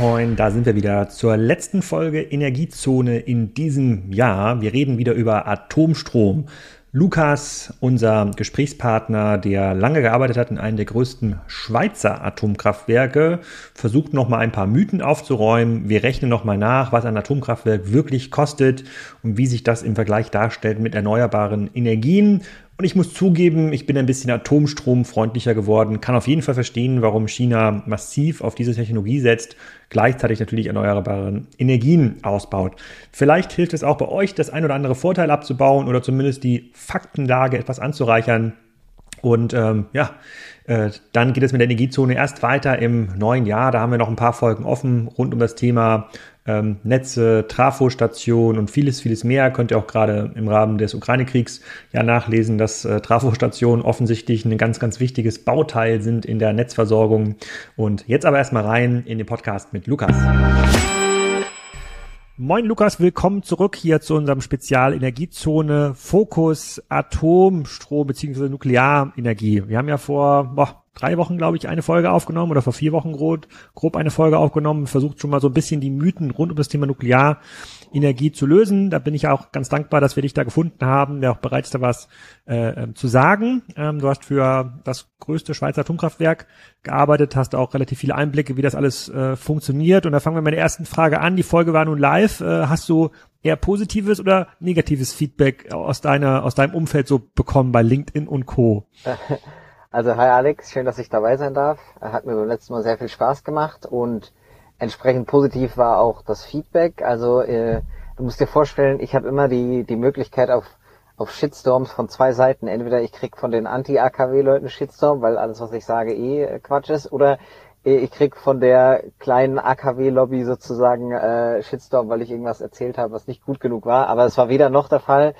Moin, da sind wir wieder zur letzten Folge Energiezone in diesem Jahr. Wir reden wieder über Atomstrom. Lukas, unser Gesprächspartner, der lange gearbeitet hat in einem der größten Schweizer Atomkraftwerke, versucht nochmal ein paar Mythen aufzuräumen. Wir rechnen nochmal nach, was ein Atomkraftwerk wirklich kostet und wie sich das im Vergleich darstellt mit erneuerbaren Energien. Und ich muss zugeben, ich bin ein bisschen atomstromfreundlicher geworden, kann auf jeden Fall verstehen, warum China massiv auf diese Technologie setzt, gleichzeitig natürlich erneuerbare Energien ausbaut. Vielleicht hilft es auch bei euch, das ein oder andere Vorteil abzubauen oder zumindest die Faktenlage etwas anzureichern. Und ähm, ja, äh, dann geht es mit der Energiezone erst weiter im neuen Jahr. Da haben wir noch ein paar Folgen offen rund um das Thema ähm, Netze, Trafostationen und vieles, vieles mehr. Könnt ihr auch gerade im Rahmen des Ukraine-Kriegs ja nachlesen, dass äh, Trafostationen offensichtlich ein ganz, ganz wichtiges Bauteil sind in der Netzversorgung. Und jetzt aber erstmal rein in den Podcast mit Lukas. Moin Lukas, willkommen zurück hier zu unserem Spezial Energiezone Fokus Atomstrom bzw. Nuklearenergie. Wir haben ja vor boah, drei Wochen, glaube ich, eine Folge aufgenommen oder vor vier Wochen grob, grob eine Folge aufgenommen, versucht schon mal so ein bisschen die Mythen rund um das Thema Nuklearenergie zu lösen. Da bin ich auch ganz dankbar, dass wir dich da gefunden haben, der auch bereit ist, da was äh, ähm, zu sagen. Ähm, du hast für das größte Schweizer Atomkraftwerk gearbeitet, hast auch relativ viele Einblicke, wie das alles äh, funktioniert. Und da fangen wir mit der ersten Frage an. Die Folge war nun live. Äh, hast du eher positives oder negatives Feedback aus deiner, aus deinem Umfeld so bekommen bei LinkedIn und Co.? Also hi Alex, schön, dass ich dabei sein darf. Hat mir beim letzten Mal sehr viel Spaß gemacht und entsprechend positiv war auch das Feedback. Also äh, du musst dir vorstellen, ich habe immer die die Möglichkeit auf auf Shitstorms von zwei Seiten. Entweder ich krieg von den Anti-AKW-Leuten Shitstorm, weil alles, was ich sage, eh äh, Quatsch ist, oder äh, ich krieg von der kleinen AKW-Lobby sozusagen äh, Shitstorm, weil ich irgendwas erzählt habe, was nicht gut genug war. Aber es war weder noch der Fall.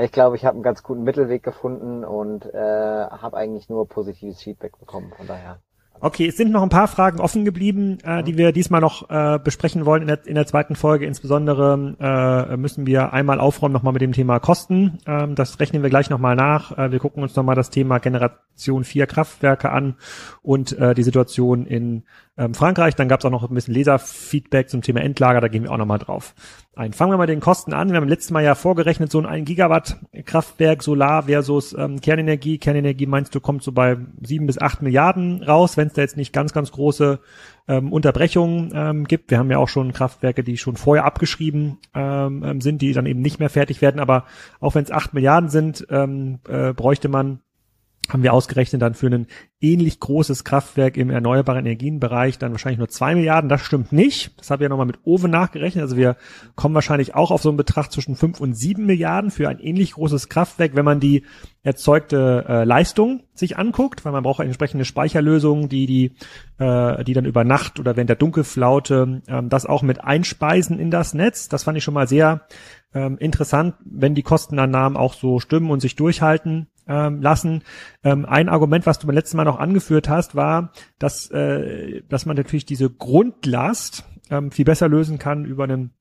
Ich glaube, ich habe einen ganz guten Mittelweg gefunden und äh, habe eigentlich nur positives Feedback bekommen. Von daher. Okay, es sind noch ein paar Fragen offen geblieben, äh, die wir diesmal noch äh, besprechen wollen in der, in der zweiten Folge. Insbesondere äh, müssen wir einmal aufräumen nochmal mit dem Thema Kosten. Ähm, das rechnen wir gleich nochmal nach. Äh, wir gucken uns nochmal das Thema Generation 4 Kraftwerke an und äh, die Situation in ähm, Frankreich. Dann gab es auch noch ein bisschen Leserfeedback zum Thema Endlager, da gehen wir auch nochmal drauf ein. Fangen wir mal den Kosten an. Wir haben letztes Mal ja vorgerechnet, so ein 1 Gigawatt Kraftwerk Solar versus ähm, Kernenergie. Kernenergie meinst du, kommt so bei sieben bis acht Milliarden raus, wenn es da jetzt nicht ganz, ganz große ähm, Unterbrechungen ähm, gibt. Wir haben ja auch schon Kraftwerke, die schon vorher abgeschrieben ähm, ähm sind, die dann eben nicht mehr fertig werden. Aber auch wenn es acht Milliarden sind, ähm, äh, bräuchte man haben wir ausgerechnet dann für ein ähnlich großes Kraftwerk im erneuerbaren Energienbereich dann wahrscheinlich nur zwei Milliarden. Das stimmt nicht. Das habe ich ja nochmal mit Oven nachgerechnet. Also wir kommen wahrscheinlich auch auf so einen Betrag zwischen fünf und sieben Milliarden für ein ähnlich großes Kraftwerk, wenn man die erzeugte äh, Leistung sich anguckt, weil man braucht entsprechende Speicherlösung, die die äh, die dann über Nacht oder während der Dunkelflaute ähm, das auch mit einspeisen in das Netz. Das fand ich schon mal sehr ähm, interessant, wenn die Kostenannahmen auch so stimmen und sich durchhalten ähm, lassen. Ähm, ein Argument, was du beim letzten Mal noch angeführt hast, war, dass, äh, dass man natürlich diese Grundlast ähm, viel besser lösen kann über einen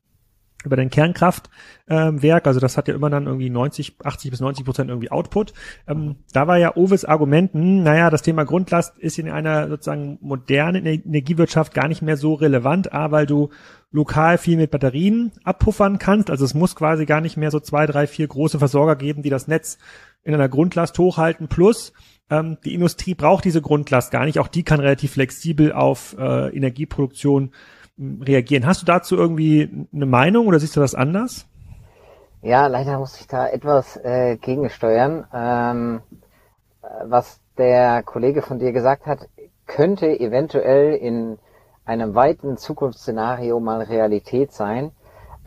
über den Kernkraftwerk, ähm, also das hat ja immer dann irgendwie 90, 80 bis 90 Prozent irgendwie Output. Ähm, da war ja Oves Argumenten, hm, naja, das Thema Grundlast ist in einer sozusagen modernen Energiewirtschaft gar nicht mehr so relevant, A, weil du lokal viel mit Batterien abpuffern kannst, also es muss quasi gar nicht mehr so zwei, drei, vier große Versorger geben, die das Netz in einer Grundlast hochhalten. Plus, ähm, die Industrie braucht diese Grundlast gar nicht. Auch die kann relativ flexibel auf äh, Energieproduktion hm, reagieren. Hast du dazu irgendwie eine Meinung oder siehst du das anders? Ja, leider muss ich da etwas äh, gegensteuern. Ähm, äh, was der Kollege von dir gesagt hat, könnte eventuell in einem weiten Zukunftsszenario mal Realität sein.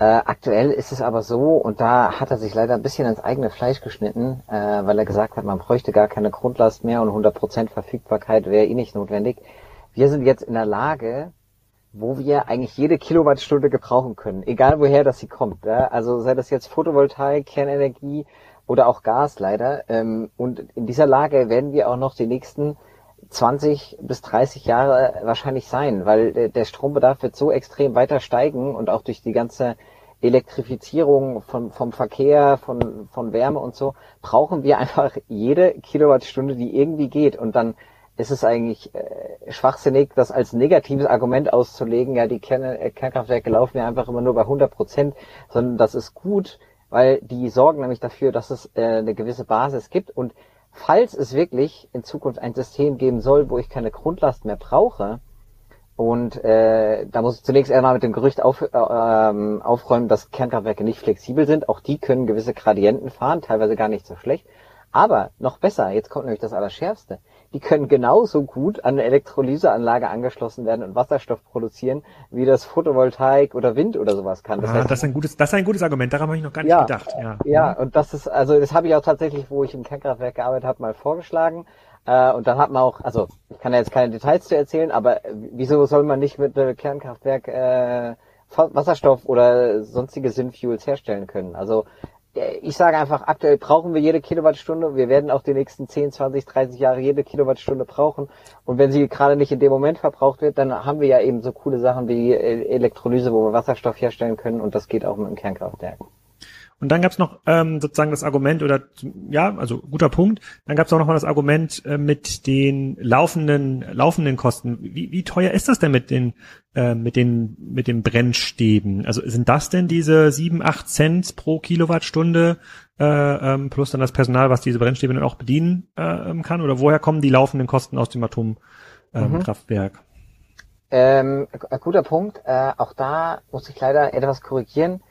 Äh, aktuell ist es aber so, und da hat er sich leider ein bisschen ins eigene Fleisch geschnitten, äh, weil er gesagt hat, man bräuchte gar keine Grundlast mehr und 100% Verfügbarkeit wäre eh nicht notwendig. Wir sind jetzt in der Lage, wo wir eigentlich jede Kilowattstunde gebrauchen können, egal woher das sie kommt. Ja? Also sei das jetzt Photovoltaik, Kernenergie oder auch Gas leider. Ähm, und in dieser Lage werden wir auch noch die nächsten 20 bis 30 Jahre wahrscheinlich sein, weil der Strombedarf wird so extrem weiter steigen und auch durch die ganze Elektrifizierung von, vom Verkehr, von, von Wärme und so, brauchen wir einfach jede Kilowattstunde, die irgendwie geht. Und dann ist es eigentlich äh, schwachsinnig, das als negatives Argument auszulegen. Ja, die Kern äh, Kernkraftwerke laufen ja einfach immer nur bei 100 Prozent, sondern das ist gut, weil die sorgen nämlich dafür, dass es äh, eine gewisse Basis gibt und falls es wirklich in Zukunft ein System geben soll, wo ich keine Grundlast mehr brauche, und äh, da muss ich zunächst einmal mit dem Gerücht auf, äh, ähm, aufräumen, dass Kernkraftwerke nicht flexibel sind. Auch die können gewisse Gradienten fahren, teilweise gar nicht so schlecht. Aber noch besser, jetzt kommt nämlich das Allerschärfste. Die können genauso gut an eine Elektrolyseanlage angeschlossen werden und Wasserstoff produzieren, wie das Photovoltaik oder Wind oder sowas kann. Das, ah, heißt, das ist ein gutes, das ist ein gutes Argument. Daran habe ich noch gar nicht ja, gedacht. Ja, ja, und das ist, also das habe ich auch tatsächlich, wo ich im Kernkraftwerk gearbeitet habe, mal vorgeschlagen. Äh, und dann hat man auch, also ich kann ja jetzt keine Details zu erzählen, aber wieso soll man nicht mit einem Kernkraftwerk äh, Wasserstoff oder sonstige Synfuels herstellen können? Also äh, ich sage einfach, aktuell brauchen wir jede Kilowattstunde. Wir werden auch die nächsten 10, 20, 30 Jahre jede Kilowattstunde brauchen. Und wenn sie gerade nicht in dem Moment verbraucht wird, dann haben wir ja eben so coole Sachen wie Elektrolyse, wo wir Wasserstoff herstellen können. Und das geht auch mit dem Kernkraftwerk. Und dann gab es noch ähm, sozusagen das Argument oder ja, also guter Punkt. Dann gab es auch noch mal das Argument äh, mit den laufenden laufenden Kosten. Wie, wie teuer ist das denn mit den äh, mit den mit den Brennstäben? Also sind das denn diese sieben acht Cent pro Kilowattstunde äh, ähm, plus dann das Personal, was diese Brennstäbe dann auch bedienen äh, ähm, kann? Oder woher kommen die laufenden Kosten aus dem Atomkraftwerk? Ähm, ähm, guter Punkt. Äh, auch da muss ich leider etwas korrigieren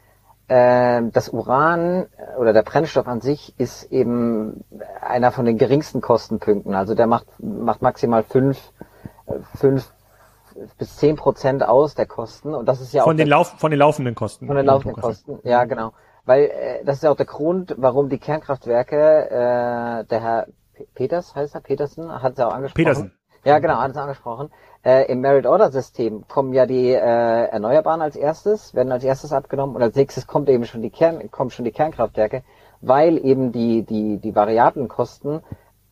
das Uran äh, oder der Brennstoff an sich ist eben einer von den geringsten Kostenpunkten. Also der macht, macht maximal fünf, äh, fünf bis zehn Prozent aus der Kosten. Und das ist ja von auch den Lauf, von den laufenden Kosten. Von den laufenden Kosten, ja genau. Weil äh, das ist ja auch der Grund, warum die Kernkraftwerke, äh, der Herr Peters heißt er, Petersen, hat es ja auch angesprochen. Petersen. Ja, genau, hat es angesprochen. Äh, Im Merit-Order-System kommen ja die äh, Erneuerbaren als erstes, werden als erstes abgenommen und als nächstes kommt eben schon die Kern, kommen schon die Kernkraftwerke, weil eben die, die, die variablen Kosten,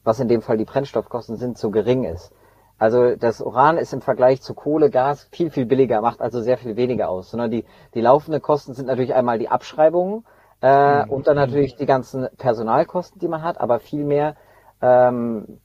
was in dem Fall die Brennstoffkosten sind, so gering ist. Also das Uran ist im Vergleich zu Kohle, Gas viel, viel billiger, macht also sehr viel weniger aus. Sondern die, die laufenden Kosten sind natürlich einmal die Abschreibungen äh, mhm. und dann natürlich die ganzen Personalkosten, die man hat, aber viel mehr ähm,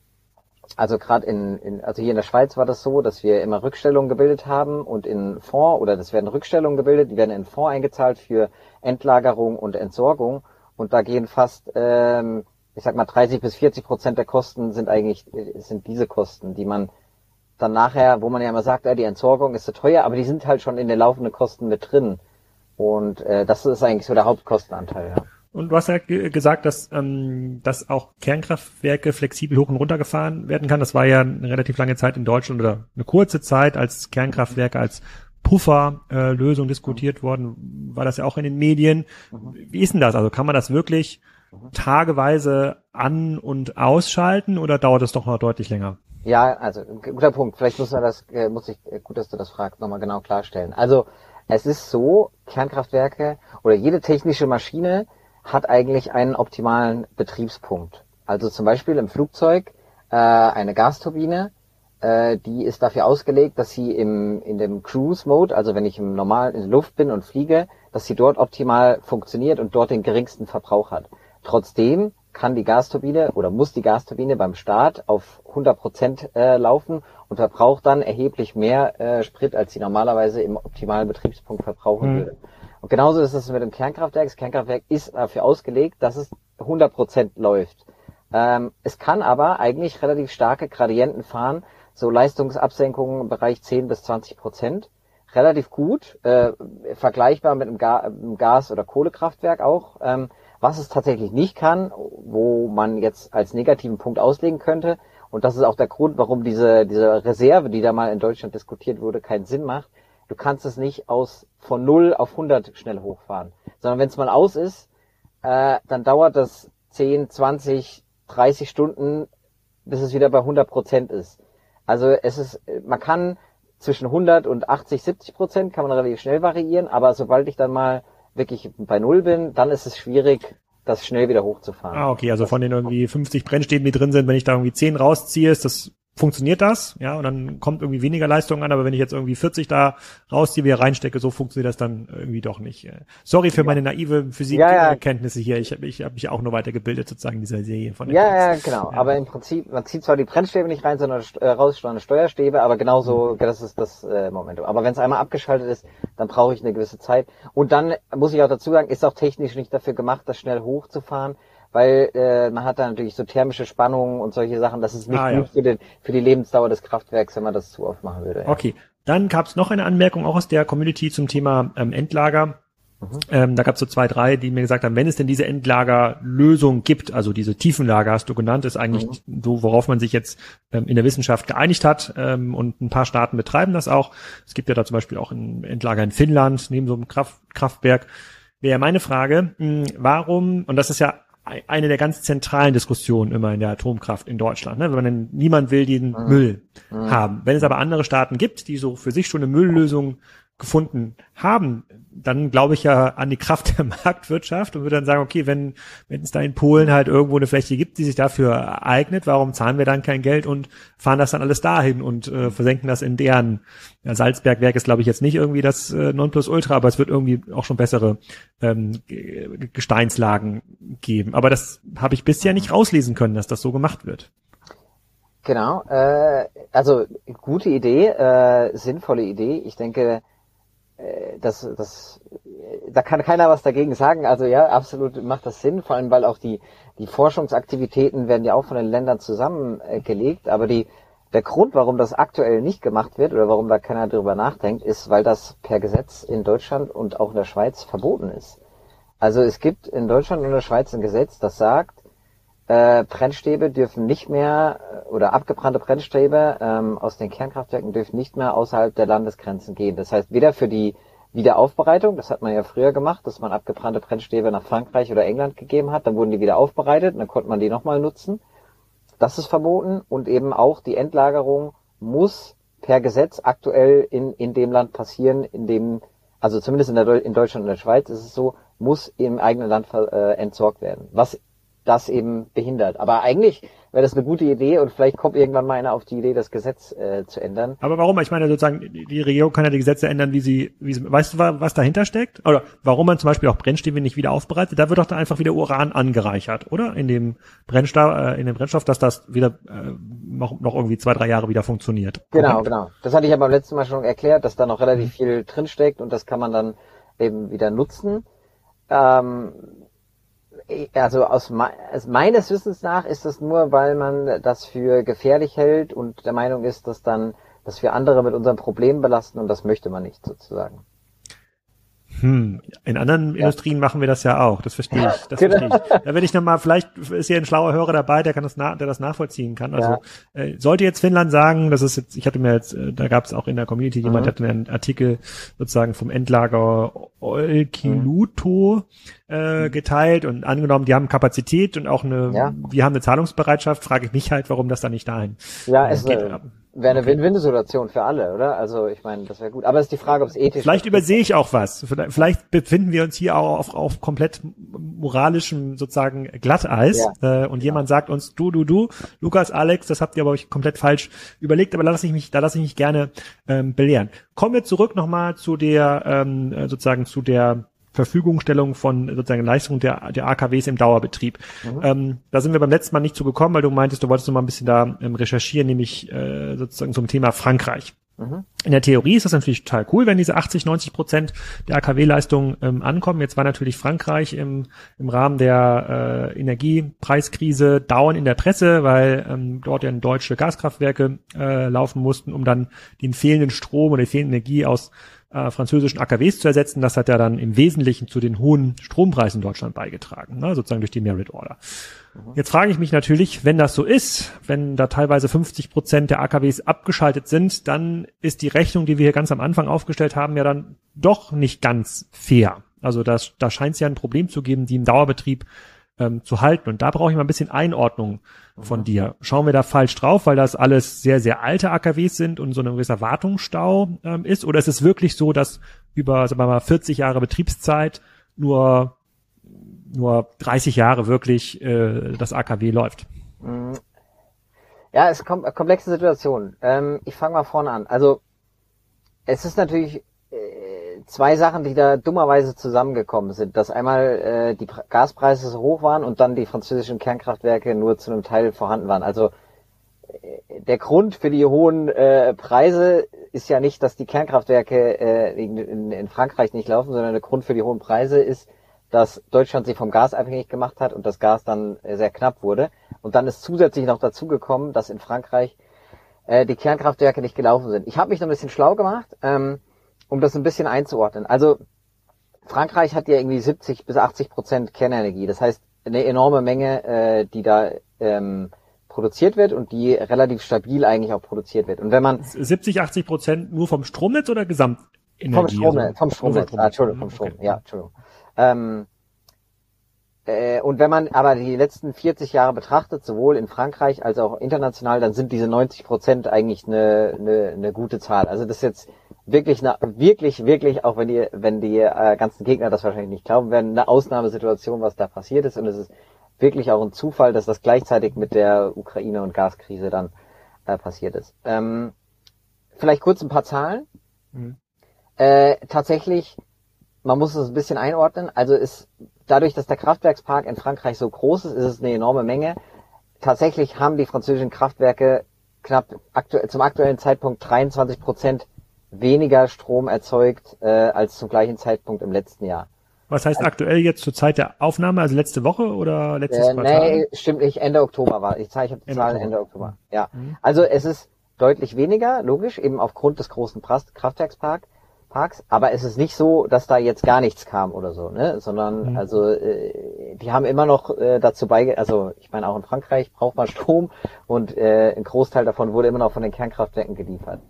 also gerade in, in, also hier in der Schweiz war das so, dass wir immer Rückstellungen gebildet haben und in Fonds oder das werden Rückstellungen gebildet, die werden in Fonds eingezahlt für Endlagerung und Entsorgung und da gehen fast, ähm, ich sag mal 30 bis 40 Prozent der Kosten sind eigentlich sind diese Kosten, die man dann nachher, wo man ja immer sagt, ja, die Entsorgung ist so teuer, aber die sind halt schon in den laufenden Kosten mit drin und äh, das ist eigentlich so der Hauptkostenanteil. Ja. Und du hast ja gesagt, dass, ähm, dass auch Kernkraftwerke flexibel hoch und runter gefahren werden kann. Das war ja eine relativ lange Zeit in Deutschland oder eine kurze Zeit, als Kernkraftwerke als Pufferlösung äh, diskutiert worden, war das ja auch in den Medien. Wie ist denn das? Also kann man das wirklich tageweise an- und ausschalten oder dauert es doch noch deutlich länger? Ja, also guter Punkt. Vielleicht muss man das, äh, muss ich, äh, gut, dass du das fragst, nochmal genau klarstellen. Also es ist so, Kernkraftwerke oder jede technische Maschine hat eigentlich einen optimalen Betriebspunkt. Also zum Beispiel im Flugzeug äh, eine Gasturbine, äh, die ist dafür ausgelegt, dass sie im, in dem Cruise Mode, also wenn ich im normalen in der Luft bin und fliege, dass sie dort optimal funktioniert und dort den geringsten Verbrauch hat. Trotzdem kann die Gasturbine oder muss die Gasturbine beim Start auf 100 Prozent äh, laufen und verbraucht dann erheblich mehr äh, Sprit, als sie normalerweise im optimalen Betriebspunkt verbrauchen mhm. würde. Und genauso ist es mit dem Kernkraftwerk. Das Kernkraftwerk ist dafür ausgelegt, dass es 100% läuft. Ähm, es kann aber eigentlich relativ starke Gradienten fahren, so Leistungsabsenkungen im Bereich 10 bis 20 Prozent. Relativ gut, äh, vergleichbar mit einem, Ga einem Gas- oder Kohlekraftwerk auch. Ähm, was es tatsächlich nicht kann, wo man jetzt als negativen Punkt auslegen könnte, und das ist auch der Grund, warum diese, diese Reserve, die da mal in Deutschland diskutiert wurde, keinen Sinn macht, Du kannst es nicht aus von 0 auf 100 schnell hochfahren. Sondern wenn es mal aus ist, äh, dann dauert das 10, 20, 30 Stunden, bis es wieder bei 100 Prozent ist. Also es ist, man kann zwischen 100 und 80, 70 Prozent kann man relativ schnell variieren, aber sobald ich dann mal wirklich bei Null bin, dann ist es schwierig, das schnell wieder hochzufahren. Ah, okay, also von den irgendwie 50 Brennstäben, die drin sind, wenn ich da irgendwie 10 rausziehe, ist das funktioniert das, ja, und dann kommt irgendwie weniger Leistung an, aber wenn ich jetzt irgendwie 40 da rausziehe, wieder reinstecke, so funktioniert das dann irgendwie doch nicht. Sorry für ja. meine naive Physikkenntnisse ja, ja. hier, ich habe ich hab mich auch nur weitergebildet sozusagen in dieser Serie von Ja, ja, genau, aber im Prinzip, man zieht zwar die Brennstäbe nicht rein, sondern äh, raus, sondern Steuerstäbe, aber genauso, mhm. das ist das äh, Momentum. Aber wenn es einmal abgeschaltet ist, dann brauche ich eine gewisse Zeit. Und dann muss ich auch dazu sagen, ist auch technisch nicht dafür gemacht, das schnell hochzufahren weil äh, man hat da natürlich so thermische Spannungen und solche Sachen. Das ist nicht ah, gut ja. für, den, für die Lebensdauer des Kraftwerks, wenn man das zu oft machen würde. Ja. Okay, dann gab es noch eine Anmerkung auch aus der Community zum Thema ähm, Endlager. Mhm. Ähm, da gab es so zwei, drei, die mir gesagt haben, wenn es denn diese Endlagerlösung gibt, also diese Tiefenlager hast du genannt, ist eigentlich mhm. so, worauf man sich jetzt ähm, in der Wissenschaft geeinigt hat ähm, und ein paar Staaten betreiben das auch. Es gibt ja da zum Beispiel auch ein Endlager in Finnland neben so einem Kraft, Kraftwerk. Wäre meine Frage, mh, hm, warum, und das ist ja eine der ganz zentralen Diskussionen immer in der Atomkraft in Deutschland. Ne? Wenn man niemand will den mhm. Müll mhm. haben. Wenn es aber andere Staaten gibt, die so für sich schon eine Mülllösung gefunden haben, dann glaube ich ja an die Kraft der Marktwirtschaft und würde dann sagen, okay, wenn, wenn es da in Polen halt irgendwo eine Fläche gibt, die sich dafür eignet, warum zahlen wir dann kein Geld und fahren das dann alles dahin und äh, versenken das in deren ja, Salzbergwerk ist, glaube ich, jetzt nicht irgendwie das äh, Nonplusultra, aber es wird irgendwie auch schon bessere ähm, Gesteinslagen geben. Aber das habe ich bisher nicht rauslesen können, dass das so gemacht wird. Genau, äh, also gute Idee, äh, sinnvolle Idee. Ich denke, das, das, da kann keiner was dagegen sagen. Also ja, absolut macht das Sinn, vor allem weil auch die, die Forschungsaktivitäten werden ja auch von den Ländern zusammengelegt, aber die, der Grund, warum das aktuell nicht gemacht wird oder warum da keiner drüber nachdenkt, ist, weil das per Gesetz in Deutschland und auch in der Schweiz verboten ist. Also es gibt in Deutschland und in der Schweiz ein Gesetz, das sagt, äh, Brennstäbe dürfen nicht mehr äh, oder abgebrannte Brennstäbe ähm, aus den Kernkraftwerken dürfen nicht mehr außerhalb der Landesgrenzen gehen. Das heißt, weder für die Wiederaufbereitung, das hat man ja früher gemacht, dass man abgebrannte Brennstäbe nach Frankreich oder England gegeben hat, dann wurden die wieder aufbereitet, dann konnte man die nochmal nutzen. Das ist verboten und eben auch die Endlagerung muss per Gesetz aktuell in, in dem Land passieren, in dem, also zumindest in, der, in Deutschland und der Schweiz ist es so, muss im eigenen Land äh, entsorgt werden. Was das eben behindert. Aber eigentlich wäre das eine gute Idee und vielleicht kommt irgendwann mal einer auf die Idee, das Gesetz äh, zu ändern. Aber warum? Ich meine sozusagen, die Regierung kann ja die Gesetze ändern, wie sie, wie sie, weißt du, was dahinter steckt? Oder warum man zum Beispiel auch Brennstäbe nicht wieder aufbereitet? Da wird doch da einfach wieder Uran angereichert, oder? In dem Brennstoff, äh, in dem Brennstoff, dass das wieder äh, noch, noch irgendwie zwei, drei Jahre wieder funktioniert. Genau, okay. genau. Das hatte ich ja beim letzten Mal schon erklärt, dass da noch relativ mhm. viel drinsteckt und das kann man dann eben wieder nutzen. Ähm, also aus, aus meines Wissens nach ist das nur, weil man das für gefährlich hält und der Meinung ist, dass dann, dass wir andere mit unseren Problemen belasten und das möchte man nicht sozusagen. Hm, in anderen ja. Industrien machen wir das ja auch. Das verstehe ich. Das genau. verstehe ich. Da werde ich nochmal, vielleicht ist hier ein schlauer Hörer dabei, der kann das, der das nachvollziehen kann. Also ja. äh, sollte jetzt Finnland sagen, das ist jetzt, ich hatte mir jetzt, äh, da gab es auch in der Community mhm. jemand, der hat einen Artikel sozusagen vom Endlager Olkiluto mhm. äh, geteilt und angenommen, die haben Kapazität und auch eine, ja. wir haben eine Zahlungsbereitschaft, frage ich mich halt, warum das da nicht dahin ja, äh, es geht. Äh, Wäre eine Win-Win-Situation für alle, oder? Also ich meine, das wäre gut. Aber es ist die Frage, ob es ethisch Vielleicht übersehe ich auch was. Vielleicht befinden wir uns hier auch auf, auf komplett moralischem sozusagen Glatteis ja. äh, und ja. jemand sagt uns, du, du, du, Lukas, Alex, das habt ihr aber euch komplett falsch überlegt, aber da lasse ich mich, da lasse ich mich gerne ähm, belehren. Kommen wir zurück nochmal zu der ähm, sozusagen zu der Verfügungstellung von sozusagen Leistung der, der AKWs im Dauerbetrieb. Mhm. Ähm, da sind wir beim letzten Mal nicht zu gekommen, weil du meintest, du wolltest noch mal ein bisschen da ähm, recherchieren, nämlich äh, sozusagen zum Thema Frankreich. Mhm. In der Theorie ist das natürlich total cool, wenn diese 80, 90 Prozent der AKW-Leistung ähm, ankommen. Jetzt war natürlich Frankreich im, im Rahmen der äh, Energiepreiskrise dauernd in der Presse, weil ähm, dort ja deutsche Gaskraftwerke äh, laufen mussten, um dann den fehlenden Strom oder die fehlende Energie aus äh, französischen AKWs zu ersetzen. Das hat ja dann im Wesentlichen zu den hohen Strompreisen in Deutschland beigetragen, ne? sozusagen durch die Merit Order. Mhm. Jetzt frage ich mich natürlich, wenn das so ist, wenn da teilweise 50 Prozent der AKWs abgeschaltet sind, dann ist die Rechnung, die wir hier ganz am Anfang aufgestellt haben, ja dann doch nicht ganz fair. Also das, da scheint es ja ein Problem zu geben, die im Dauerbetrieb ähm, zu halten. Und da brauche ich mal ein bisschen Einordnung von mhm. dir. Schauen wir da falsch drauf, weil das alles sehr, sehr alte AKWs sind und so ein gewisser Wartungsstau ähm, ist? Oder ist es wirklich so, dass über, sagen wir mal, 40 Jahre Betriebszeit nur, nur 30 Jahre wirklich äh, das AKW läuft? Mhm. Ja, es ist kom komplexe Situation. Ähm, ich fange mal vorne an. Also es ist natürlich zwei Sachen, die da dummerweise zusammengekommen sind. Dass einmal äh, die Pre Gaspreise so hoch waren und dann die französischen Kernkraftwerke nur zu einem Teil vorhanden waren. Also äh, der Grund für die hohen äh, Preise ist ja nicht, dass die Kernkraftwerke äh, in, in, Frankreich nicht laufen, sondern der Grund für die hohen Preise ist, dass Deutschland sich vom Gas abhängig gemacht hat und das Gas dann äh, sehr knapp wurde. Und dann ist zusätzlich noch dazu gekommen, dass in Frankreich äh, die Kernkraftwerke nicht gelaufen sind. Ich habe mich noch ein bisschen schlau gemacht, ähm, um das ein bisschen einzuordnen. Also Frankreich hat ja irgendwie 70 bis 80 Prozent Kernenergie. Das heißt, eine enorme Menge, äh, die da ähm, produziert wird und die relativ stabil eigentlich auch produziert wird. Und wenn man 70, 80 Prozent nur vom Stromnetz oder Gesamtenergie? Vom Stromnetz, also vom Stromnetz. Ah, Entschuldigung, vom Strom. Okay. Ja, Entschuldigung. Ähm, äh, und wenn man aber die letzten 40 Jahre betrachtet, sowohl in Frankreich als auch international, dann sind diese 90 Prozent eigentlich eine, eine, eine gute Zahl. Also das ist jetzt wirklich, eine, wirklich, wirklich, auch wenn die, wenn die äh, ganzen Gegner das wahrscheinlich nicht glauben werden, eine Ausnahmesituation, was da passiert ist. Und es ist wirklich auch ein Zufall, dass das gleichzeitig mit der Ukraine- und Gaskrise dann äh, passiert ist. Ähm, vielleicht kurz ein paar Zahlen. Mhm. Äh, tatsächlich, man muss es ein bisschen einordnen. Also ist dadurch, dass der Kraftwerkspark in Frankreich so groß ist, ist es eine enorme Menge. Tatsächlich haben die französischen Kraftwerke knapp aktuell, zum aktuellen Zeitpunkt 23 Prozent weniger Strom erzeugt äh, als zum gleichen Zeitpunkt im letzten Jahr. Was heißt also, aktuell jetzt zur Zeit der Aufnahme, also letzte Woche oder letztes äh, Quartal? Nee, stimmt nicht, Ende Oktober war. Ich zeige, ich habe die Zahlen Ende Oktober. Ja. Mhm. Also es ist deutlich weniger, logisch, eben aufgrund des großen Kraftwerksparks. Parks, aber es ist nicht so, dass da jetzt gar nichts kam oder so, ne? Sondern mhm. also äh, die haben immer noch äh, dazu beige, also ich meine auch in Frankreich braucht man Strom und äh, ein Großteil davon wurde immer noch von den Kernkraftwerken geliefert.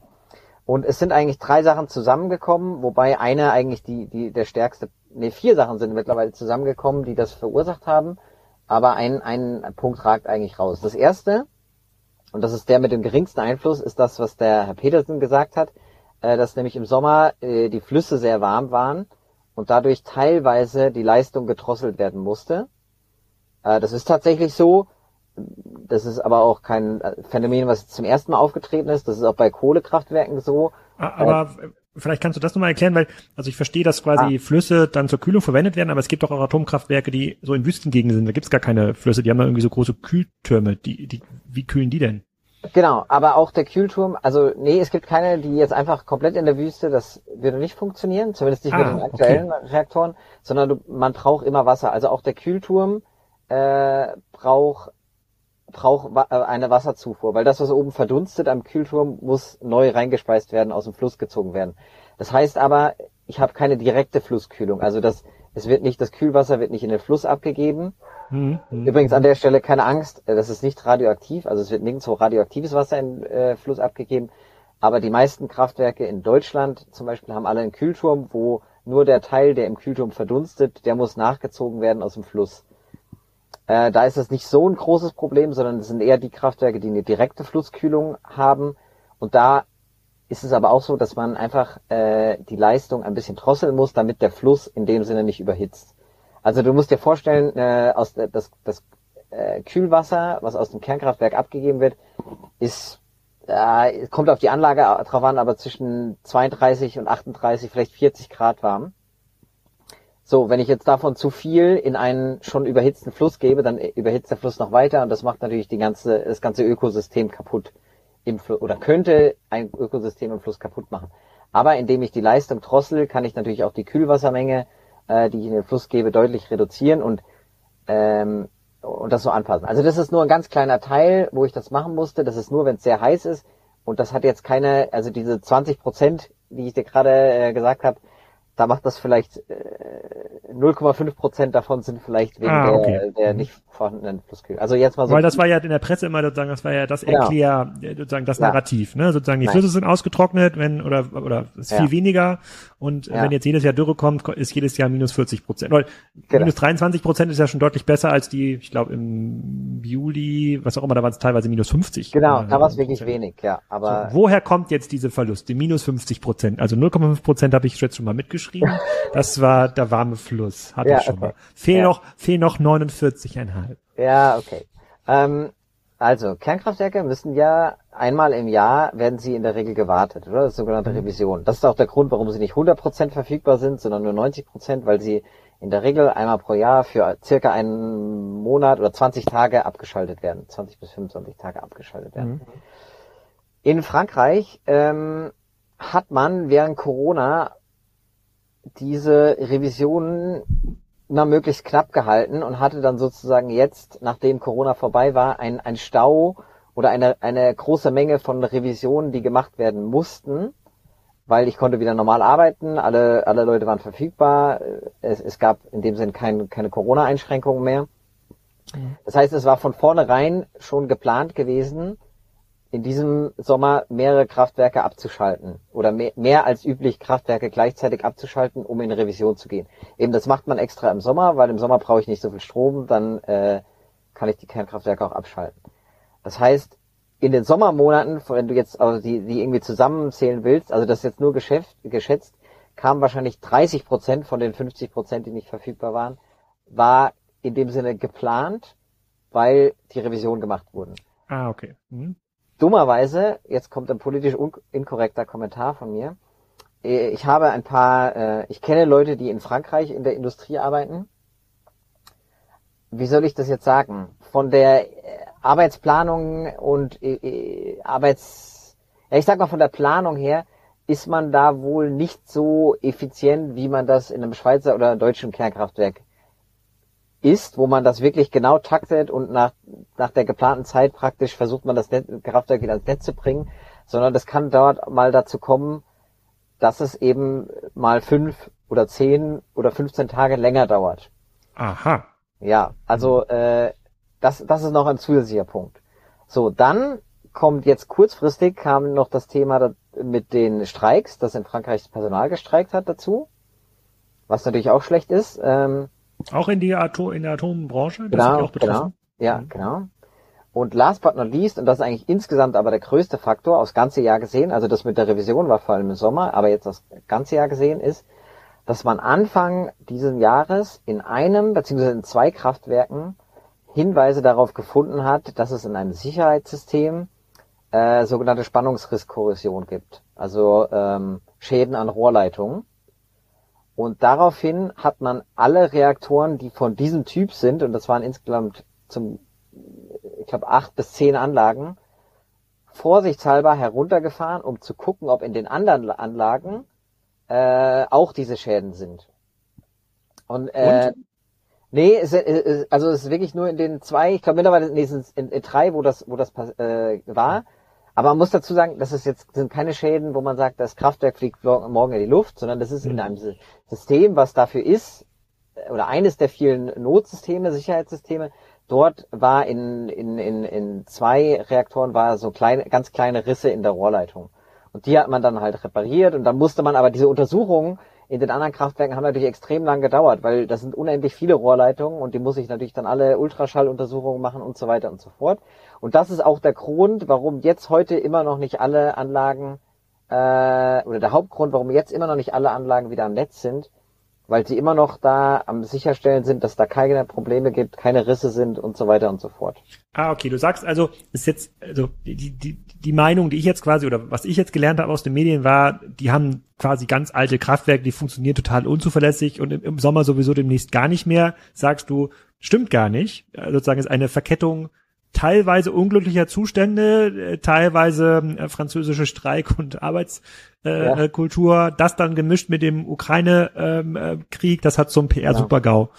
Und es sind eigentlich drei Sachen zusammengekommen, wobei eine eigentlich die die der stärkste, ne vier Sachen sind mittlerweile zusammengekommen, die das verursacht haben, aber ein ein Punkt ragt eigentlich raus. Das erste und das ist der mit dem geringsten Einfluss, ist das, was der Herr Petersen gesagt hat äh, dass nämlich im Sommer äh, die Flüsse sehr warm waren und dadurch teilweise die Leistung gedrosselt werden musste. Äh, das ist tatsächlich so. Das ist aber auch kein äh, Phänomen, was zum ersten Mal aufgetreten ist. Das ist auch bei Kohlekraftwerken so. Aber äh, vielleicht kannst du das nochmal erklären, weil, also ich verstehe, dass quasi ah. Flüsse dann zur Kühlung verwendet werden, aber es gibt doch auch Atomkraftwerke, die so in Wüstengegenden sind. Da gibt's gar keine Flüsse, die haben da irgendwie so große Kühltürme. Die, die, wie kühlen die denn? Genau, aber auch der Kühlturm, also nee, es gibt keine, die jetzt einfach komplett in der Wüste, das würde nicht funktionieren, zumindest nicht ah, mit den aktuellen okay. Reaktoren, sondern du, man braucht immer Wasser. Also auch der Kühlturm äh, braucht braucht äh, eine Wasserzufuhr, weil das, was oben verdunstet am Kühlturm, muss neu reingespeist werden, aus dem Fluss gezogen werden. Das heißt aber, ich habe keine direkte Flusskühlung. Also das, es wird nicht, das Kühlwasser wird nicht in den Fluss abgegeben, Mhm. Übrigens an der Stelle keine Angst, äh, das ist nicht radioaktiv, also es wird nirgendwo radioaktives Wasser in äh, Fluss abgegeben. Aber die meisten Kraftwerke in Deutschland zum Beispiel haben alle einen Kühlturm, wo nur der Teil, der im Kühlturm verdunstet, der muss nachgezogen werden aus dem Fluss. Äh, da ist es nicht so ein großes Problem, sondern es sind eher die Kraftwerke, die eine direkte Flusskühlung haben. Und da ist es aber auch so, dass man einfach äh, die Leistung ein bisschen drosseln muss, damit der Fluss in dem Sinne nicht überhitzt. Also du musst dir vorstellen, äh, aus das, das äh, Kühlwasser, was aus dem Kernkraftwerk abgegeben wird, ist äh, kommt auf die Anlage drauf an, aber zwischen 32 und 38, vielleicht 40 Grad warm. So, wenn ich jetzt davon zu viel in einen schon überhitzten Fluss gebe, dann überhitzt der Fluss noch weiter und das macht natürlich die ganze, das ganze Ökosystem kaputt im Fluss, oder könnte ein Ökosystem im Fluss kaputt machen. Aber indem ich die Leistung drossel, kann ich natürlich auch die Kühlwassermenge äh, die ich in den Fluss gebe, deutlich reduzieren und ähm, und das so anpassen. Also das ist nur ein ganz kleiner Teil, wo ich das machen musste. Das ist nur, wenn es sehr heiß ist. Und das hat jetzt keine, also diese 20 Prozent, die ich dir gerade äh, gesagt habe, da macht das vielleicht äh, 0,5 Prozent davon sind vielleicht wegen ah, okay. der, der mhm. nicht vorhandenen Flusskühl. Also jetzt mal so. Weil das war ja in der Presse immer sozusagen, das war ja das genau. Erklär, sozusagen das ja. Narrativ, ne? Sozusagen die Nein. Flüsse sind ausgetrocknet, wenn oder oder ist ja. viel weniger und ja. wenn jetzt jedes Jahr Dürre kommt, ist jedes Jahr minus 40 Prozent. Genau. Minus 23 Prozent ist ja schon deutlich besser als die, ich glaube im Juli, was auch immer, da waren es teilweise minus 50. Genau, da war es wirklich wenig, ja. Aber so, woher kommt jetzt diese Verlust, die minus 50 Prozent? Also 0,5 Prozent habe ich jetzt schon mal mitgeschrieben. Das war der warme Fluss, hatte ja, ich schon okay. mal. Fehl ja. noch, fehl noch 49,5. Ja, okay. Ähm, Also, Kernkraftwerke müssen ja einmal im Jahr werden sie in der Regel gewartet, oder? Das ist sogenannte mhm. Revision. Das ist auch der Grund, warum sie nicht 100% verfügbar sind, sondern nur 90%, weil sie in der Regel einmal pro Jahr für circa einen Monat oder 20 Tage abgeschaltet werden. 20 bis 25 Tage abgeschaltet werden. Mhm. In Frankreich ähm, hat man während Corona diese Revisionen immer möglichst knapp gehalten und hatte dann sozusagen jetzt, nachdem Corona vorbei war, ein, ein Stau oder eine, eine große Menge von Revisionen, die gemacht werden mussten, weil ich konnte wieder normal arbeiten, alle, alle Leute waren verfügbar, es, es gab in dem Sinn kein, keine Corona-Einschränkungen mehr. Das heißt, es war von vornherein schon geplant gewesen, in diesem Sommer mehrere Kraftwerke abzuschalten oder mehr, mehr, als üblich Kraftwerke gleichzeitig abzuschalten, um in Revision zu gehen. Eben das macht man extra im Sommer, weil im Sommer brauche ich nicht so viel Strom, dann äh, kann ich die Kernkraftwerke auch abschalten. Das heißt, in den Sommermonaten, wenn du jetzt also die, die irgendwie zusammenzählen willst, also das ist jetzt nur geschäft, geschätzt, kamen wahrscheinlich 30 Prozent von den 50 Prozent, die nicht verfügbar waren, war in dem Sinne geplant, weil die Revision gemacht wurden. Ah, okay. Mhm dummerweise, jetzt kommt ein politisch inkorrekter Kommentar von mir. Äh, ich habe ein paar, äh, ich kenne Leute, die in Frankreich in der Industrie arbeiten. Wie soll ich das jetzt sagen? Von der äh, Arbeitsplanung und Arbeits, ja, ich sag mal von der Planung her, ist man da wohl nicht so effizient, wie man das in einem Schweizer oder deutschen Kernkraftwerk ist, wo man das wirklich genau taktet und nach, nach der geplanten Zeit praktisch versucht man das Net Kraftwerk wieder ans Netz zu bringen, sondern das kann dort mal dazu kommen, dass es eben mal fünf oder zehn oder 15 Tage länger dauert. Aha. Ja, also äh, das, das ist noch ein zusätzlicher Punkt. So, dann kommt jetzt kurzfristig kam noch das Thema mit den Streiks, dass in Frankreich das Personal gestreikt hat dazu, was natürlich auch schlecht ist. Ähm, auch in, die Atom, in der Atombranche? Das genau, auch genau. Ja, mhm. genau. Und last but not least, und das ist eigentlich insgesamt aber der größte Faktor, aufs ganze Jahr gesehen, also das mit der Revision war vor allem im Sommer, aber jetzt das ganze Jahr gesehen ist, dass man Anfang dieses Jahres in einem beziehungsweise in zwei Kraftwerken Hinweise darauf gefunden hat, dass es in einem Sicherheitssystem äh, sogenannte Spannungsrisskorrosion gibt, also ähm, Schäden an Rohrleitungen. Und daraufhin hat man alle Reaktoren, die von diesem Typ sind, und das waren insgesamt zum, ich glaube, acht bis zehn Anlagen, vorsichtshalber heruntergefahren, um zu gucken, ob in den anderen Anlagen äh, auch diese Schäden sind. Und, äh, und? nee, es, es, also es ist wirklich nur in den zwei, ich glaube mittlerweile nee, es in, in drei, wo das, wo das äh, war. Aber man muss dazu sagen, das ist jetzt sind keine Schäden, wo man sagt, das Kraftwerk fliegt morgen in die Luft, sondern das ist in mhm. einem System, was dafür ist, oder eines der vielen Notsysteme, Sicherheitssysteme. Dort war in, in, in, in zwei Reaktoren war so kleine, ganz kleine Risse in der Rohrleitung. Und die hat man dann halt repariert und dann musste man aber diese Untersuchungen in den anderen Kraftwerken haben natürlich extrem lang gedauert, weil das sind unendlich viele Rohrleitungen und die muss ich natürlich dann alle Ultraschalluntersuchungen machen und so weiter und so fort. Und das ist auch der Grund, warum jetzt heute immer noch nicht alle Anlagen äh, oder der Hauptgrund, warum jetzt immer noch nicht alle Anlagen wieder am Netz sind, weil sie immer noch da am sicherstellen sind, dass da keine Probleme gibt, keine Risse sind und so weiter und so fort. Ah, okay. Du sagst also, ist jetzt, also die, die, die Meinung, die ich jetzt quasi oder was ich jetzt gelernt habe aus den Medien war, die haben quasi ganz alte Kraftwerke, die funktionieren total unzuverlässig und im, im Sommer sowieso demnächst gar nicht mehr. Sagst du, stimmt gar nicht. Sozusagen ist eine Verkettung teilweise unglücklicher Zustände, äh, teilweise äh, französische Streik- und Arbeitskultur, äh, ja. das dann gemischt mit dem Ukraine-Krieg, ähm, das hat zum PR-Supergau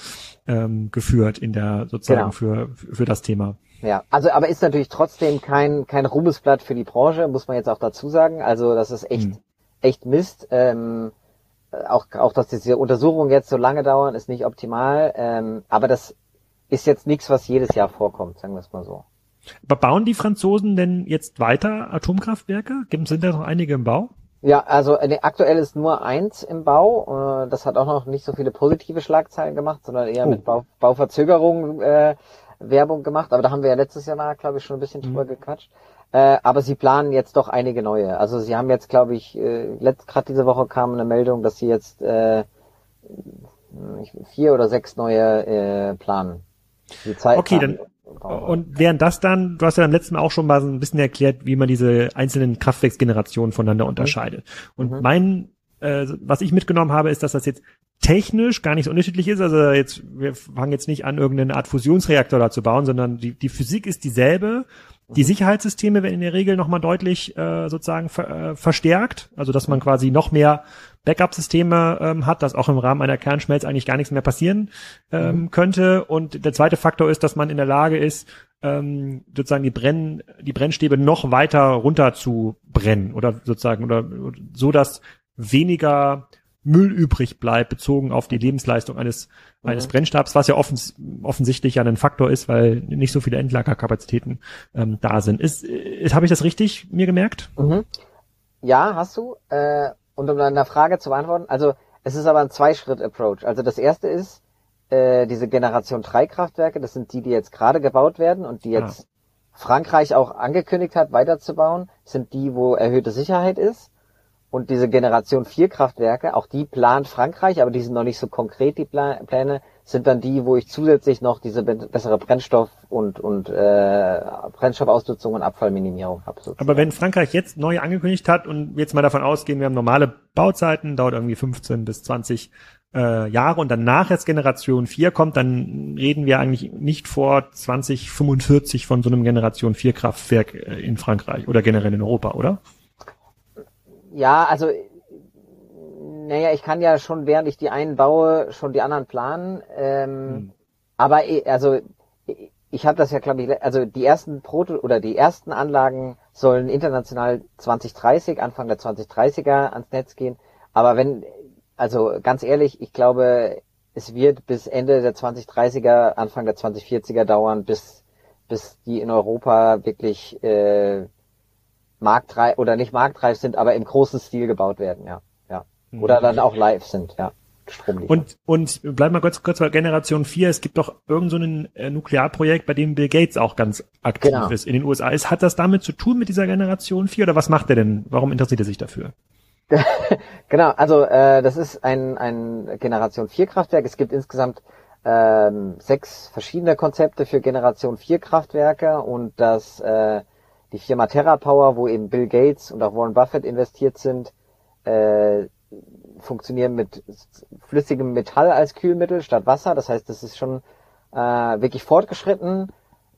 genau. ähm, geführt in der sozusagen genau. für, für das Thema. Ja, also aber ist natürlich trotzdem kein kein Ruhmesblatt für die Branche, muss man jetzt auch dazu sagen. Also das ist echt hm. echt Mist. Ähm, auch auch dass diese Untersuchungen jetzt so lange dauern, ist nicht optimal. Ähm, aber das ist jetzt nichts, was jedes Jahr vorkommt, sagen wir es mal so. Aber bauen die Franzosen denn jetzt weiter Atomkraftwerke? Sind da noch einige im Bau? Ja, also äh, aktuell ist nur eins im Bau. Äh, das hat auch noch nicht so viele positive Schlagzeilen gemacht, sondern eher oh. mit Bau, Bauverzögerung äh, Werbung gemacht. Aber da haben wir ja letztes Jahr, glaube ich, schon ein bisschen mhm. drüber gequatscht. Äh, aber sie planen jetzt doch einige neue. Also sie haben jetzt, glaube ich, äh, gerade diese Woche kam eine Meldung, dass sie jetzt äh, vier oder sechs neue äh, planen. Okay, dann, Und während das dann, du hast ja beim letzten Mal auch schon mal so ein bisschen erklärt, wie man diese einzelnen Kraftwerksgenerationen voneinander mhm. unterscheidet. Und mhm. mein, äh, was ich mitgenommen habe, ist, dass das jetzt technisch gar nicht so unterschiedlich ist. Also jetzt, wir fangen jetzt nicht an, irgendeine Art Fusionsreaktor da zu bauen, sondern die, die Physik ist dieselbe. Die mhm. Sicherheitssysteme werden in der Regel nochmal deutlich äh, sozusagen ver, äh, verstärkt, also dass man quasi noch mehr Backup-Systeme ähm, hat, dass auch im Rahmen einer Kernschmelze eigentlich gar nichts mehr passieren ähm, mhm. könnte. Und der zweite Faktor ist, dass man in der Lage ist, ähm, sozusagen die Brenn, die Brennstäbe noch weiter runter zu brennen oder sozusagen oder so, dass weniger Müll übrig bleibt, bezogen auf die Lebensleistung eines, mhm. eines Brennstabs, was ja offens offensichtlich ja ein Faktor ist, weil nicht so viele Endlagerkapazitäten ähm, da sind. Ist, ist habe ich das richtig mir gemerkt? Mhm. Ja, hast du. Äh, und um deine Frage zu beantworten, also es ist aber ein Zweischritt-Approach. Also das erste ist, äh, diese Generation 3 Kraftwerke, das sind die, die jetzt gerade gebaut werden und die jetzt ah. Frankreich auch angekündigt hat, weiterzubauen, sind die, wo erhöhte Sicherheit ist. Und diese Generation 4 Kraftwerke, auch die plant Frankreich, aber die sind noch nicht so konkret, die Pläne, sind dann die, wo ich zusätzlich noch diese bessere Brennstoff- und, und äh, Brennstoffausnutzung und Abfallminimierung habe. Aber wenn Frankreich jetzt neu angekündigt hat und jetzt mal davon ausgehen, wir haben normale Bauzeiten, dauert irgendwie 15 bis 20 äh, Jahre und danach jetzt Generation 4 kommt, dann reden wir eigentlich nicht vor 2045 von so einem Generation 4 Kraftwerk äh, in Frankreich oder generell in Europa, oder? Ja, also naja, ich kann ja schon, während ich die einen baue, schon die anderen planen. Ähm, hm. Aber also ich habe das ja, glaube ich, also die ersten Proto oder die ersten Anlagen sollen international 2030, Anfang der 2030er ans Netz gehen. Aber wenn, also ganz ehrlich, ich glaube, es wird bis Ende der 2030er, Anfang der 2040er dauern, bis bis die in Europa wirklich äh, marktreif oder nicht marktreif sind, aber im großen Stil gebaut werden, ja. Oder dann auch live sind, ja. Und, und bleib mal kurz, kurz bei Generation 4. Es gibt doch irgend so ein äh, Nuklearprojekt, bei dem Bill Gates auch ganz aktiv genau. ist in den USA. Ist, hat das damit zu tun mit dieser Generation 4 oder was macht er denn? Warum interessiert er sich dafür? genau, also äh, das ist ein, ein Generation 4 Kraftwerk. Es gibt insgesamt ähm, sechs verschiedene Konzepte für Generation 4 Kraftwerke und das äh, die Firma TerraPower, wo eben Bill Gates und auch Warren Buffett investiert sind, äh, funktionieren mit flüssigem Metall als Kühlmittel statt Wasser. Das heißt, das ist schon äh, wirklich fortgeschritten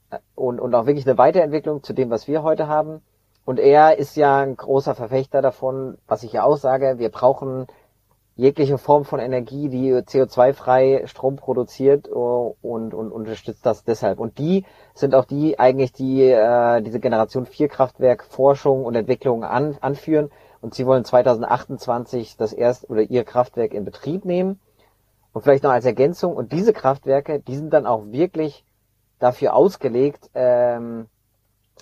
äh, und, und auch wirklich eine Weiterentwicklung zu dem, was wir heute haben. Und er ist ja ein großer Verfechter davon, was ich ja auch sage, wir brauchen jegliche Form von Energie, die CO2-frei Strom produziert und, und unterstützt das deshalb. Und die sind auch die eigentlich, die äh, diese Generation 4 Kraftwerk Forschung und Entwicklung an, anführen. Und sie wollen 2028 das erste oder ihr Kraftwerk in Betrieb nehmen. Und vielleicht noch als Ergänzung. Und diese Kraftwerke, die sind dann auch wirklich dafür ausgelegt, ähm,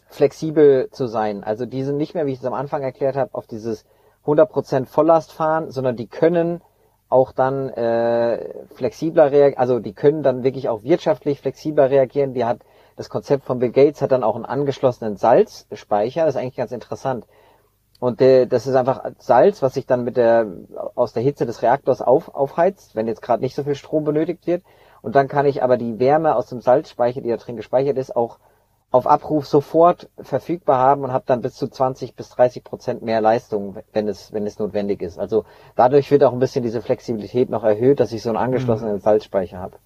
flexibel zu sein. Also die sind nicht mehr, wie ich es am Anfang erklärt habe, auf dieses 100% Volllast fahren, sondern die können auch dann äh, flexibler reagieren, also die können dann wirklich auch wirtschaftlich flexibler reagieren. Die hat das Konzept von Bill Gates hat dann auch einen angeschlossenen Salzspeicher, das ist eigentlich ganz interessant. Und äh, das ist einfach Salz, was sich dann mit der aus der Hitze des Reaktors auf, aufheizt, wenn jetzt gerade nicht so viel Strom benötigt wird. Und dann kann ich aber die Wärme aus dem Salzspeicher, die da drin gespeichert ist, auch auf Abruf sofort verfügbar haben und habe dann bis zu 20 bis 30 Prozent mehr Leistung, wenn es, wenn es notwendig ist. Also dadurch wird auch ein bisschen diese Flexibilität noch erhöht, dass ich so einen angeschlossenen mhm. Salzspeicher habe.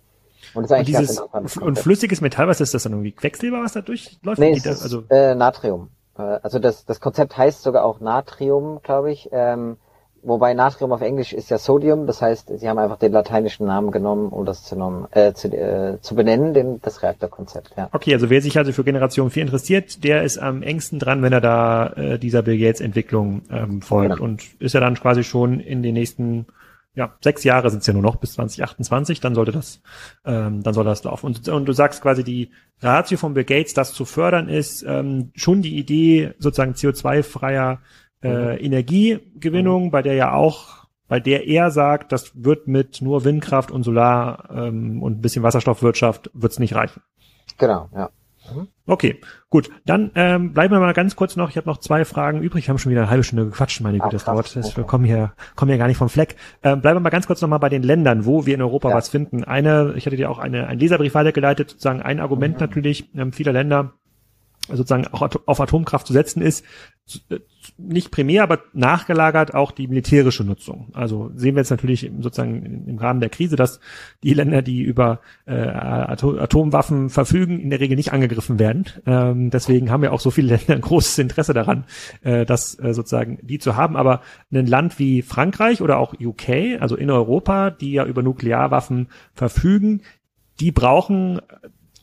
Und, das ist eigentlich und, dieses, und flüssiges Metall, was ist das dann irgendwie Quecksilber, was da durchläuft? Nee, das, also äh, Natrium. Äh, also das, das Konzept heißt sogar auch Natrium, glaube ich. Ähm, Wobei Natrium auf Englisch ist ja Sodium, das heißt, sie haben einfach den lateinischen Namen genommen, um das zu, nom, äh, zu, äh, zu benennen, den, das Reaktorkonzept. Ja. Okay, also wer sich also für Generation 4 interessiert, der ist am engsten dran, wenn er da äh, dieser Bill Gates Entwicklung ähm, folgt genau. und ist ja dann quasi schon in den nächsten ja, sechs Jahre sind es ja nur noch bis 2028, dann sollte das, ähm, dann soll das laufen. Und, und du sagst quasi, die Ratio von Bill Gates, das zu fördern, ist ähm, schon die Idee, sozusagen CO2-freier äh, mhm. Energiegewinnung, bei der ja auch, bei der er sagt, das wird mit nur Windkraft und Solar ähm, und ein bisschen Wasserstoffwirtschaft wird's nicht reichen. Genau, ja. Okay, gut. Dann ähm, bleiben wir mal ganz kurz noch. Ich habe noch zwei Fragen übrig. Wir haben schon wieder eine halbe Stunde gequatscht, meine Güte, das dauert. Das, wir kommen hier, kommen hier gar nicht vom Fleck. Ähm, bleiben wir mal ganz kurz noch mal bei den Ländern, wo wir in Europa ja. was finden. Eine, ich hatte dir auch eine, einen Leserbrief weitergeleitet, sozusagen ein Argument mhm. natürlich ähm, vieler Länder, sozusagen auch auf Atomkraft zu setzen ist, äh, nicht primär, aber nachgelagert auch die militärische Nutzung. Also sehen wir jetzt natürlich sozusagen im Rahmen der Krise, dass die Länder, die über äh, Atomwaffen verfügen, in der Regel nicht angegriffen werden. Ähm, deswegen haben ja auch so viele Länder ein großes Interesse daran, äh, das äh, sozusagen die zu haben. Aber ein Land wie Frankreich oder auch UK, also in Europa, die ja über Nuklearwaffen verfügen, die brauchen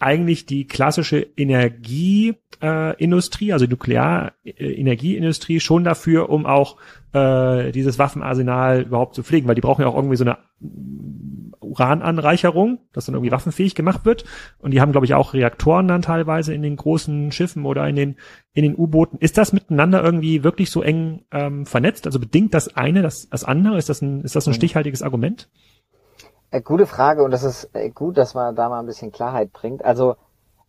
eigentlich die klassische Energieindustrie, äh, also Nuklearenergieindustrie schon dafür, um auch äh, dieses Waffenarsenal überhaupt zu pflegen, weil die brauchen ja auch irgendwie so eine Urananreicherung, dass dann irgendwie waffenfähig gemacht wird. Und die haben, glaube ich, auch Reaktoren dann teilweise in den großen Schiffen oder in den in den U-Booten. Ist das miteinander irgendwie wirklich so eng ähm, vernetzt? Also bedingt das eine das, das andere? Ist das ein ist das ein stichhaltiges Argument? Äh, gute Frage und das ist äh, gut, dass man da mal ein bisschen Klarheit bringt. Also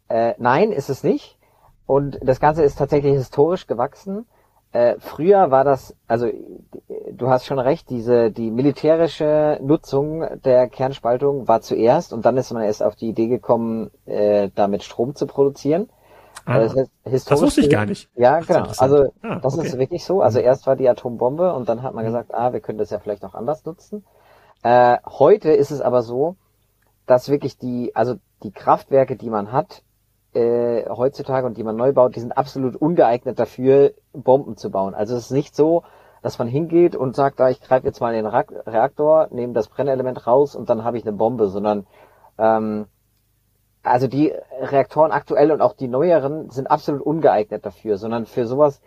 äh, nein, ist es nicht. Und das Ganze ist tatsächlich historisch gewachsen. Äh, früher war das, also du hast schon recht, diese die militärische Nutzung der Kernspaltung war zuerst und dann ist man erst auf die Idee gekommen, äh, damit Strom zu produzieren. Ah, das, heißt, das wusste ich gar nicht. Ja, genau. Also ah, das okay. ist wirklich so. Also erst war die Atombombe und dann hat man mhm. gesagt, ah, wir können das ja vielleicht auch anders nutzen. Äh, heute ist es aber so, dass wirklich die, also die Kraftwerke, die man hat, äh, heutzutage und die man neu baut, die sind absolut ungeeignet dafür, Bomben zu bauen. Also es ist nicht so, dass man hingeht und sagt, da ich greife jetzt mal in den Reaktor, nehme das Brennelement raus und dann habe ich eine Bombe, sondern ähm, also die Reaktoren aktuell und auch die neueren sind absolut ungeeignet dafür, sondern für sowas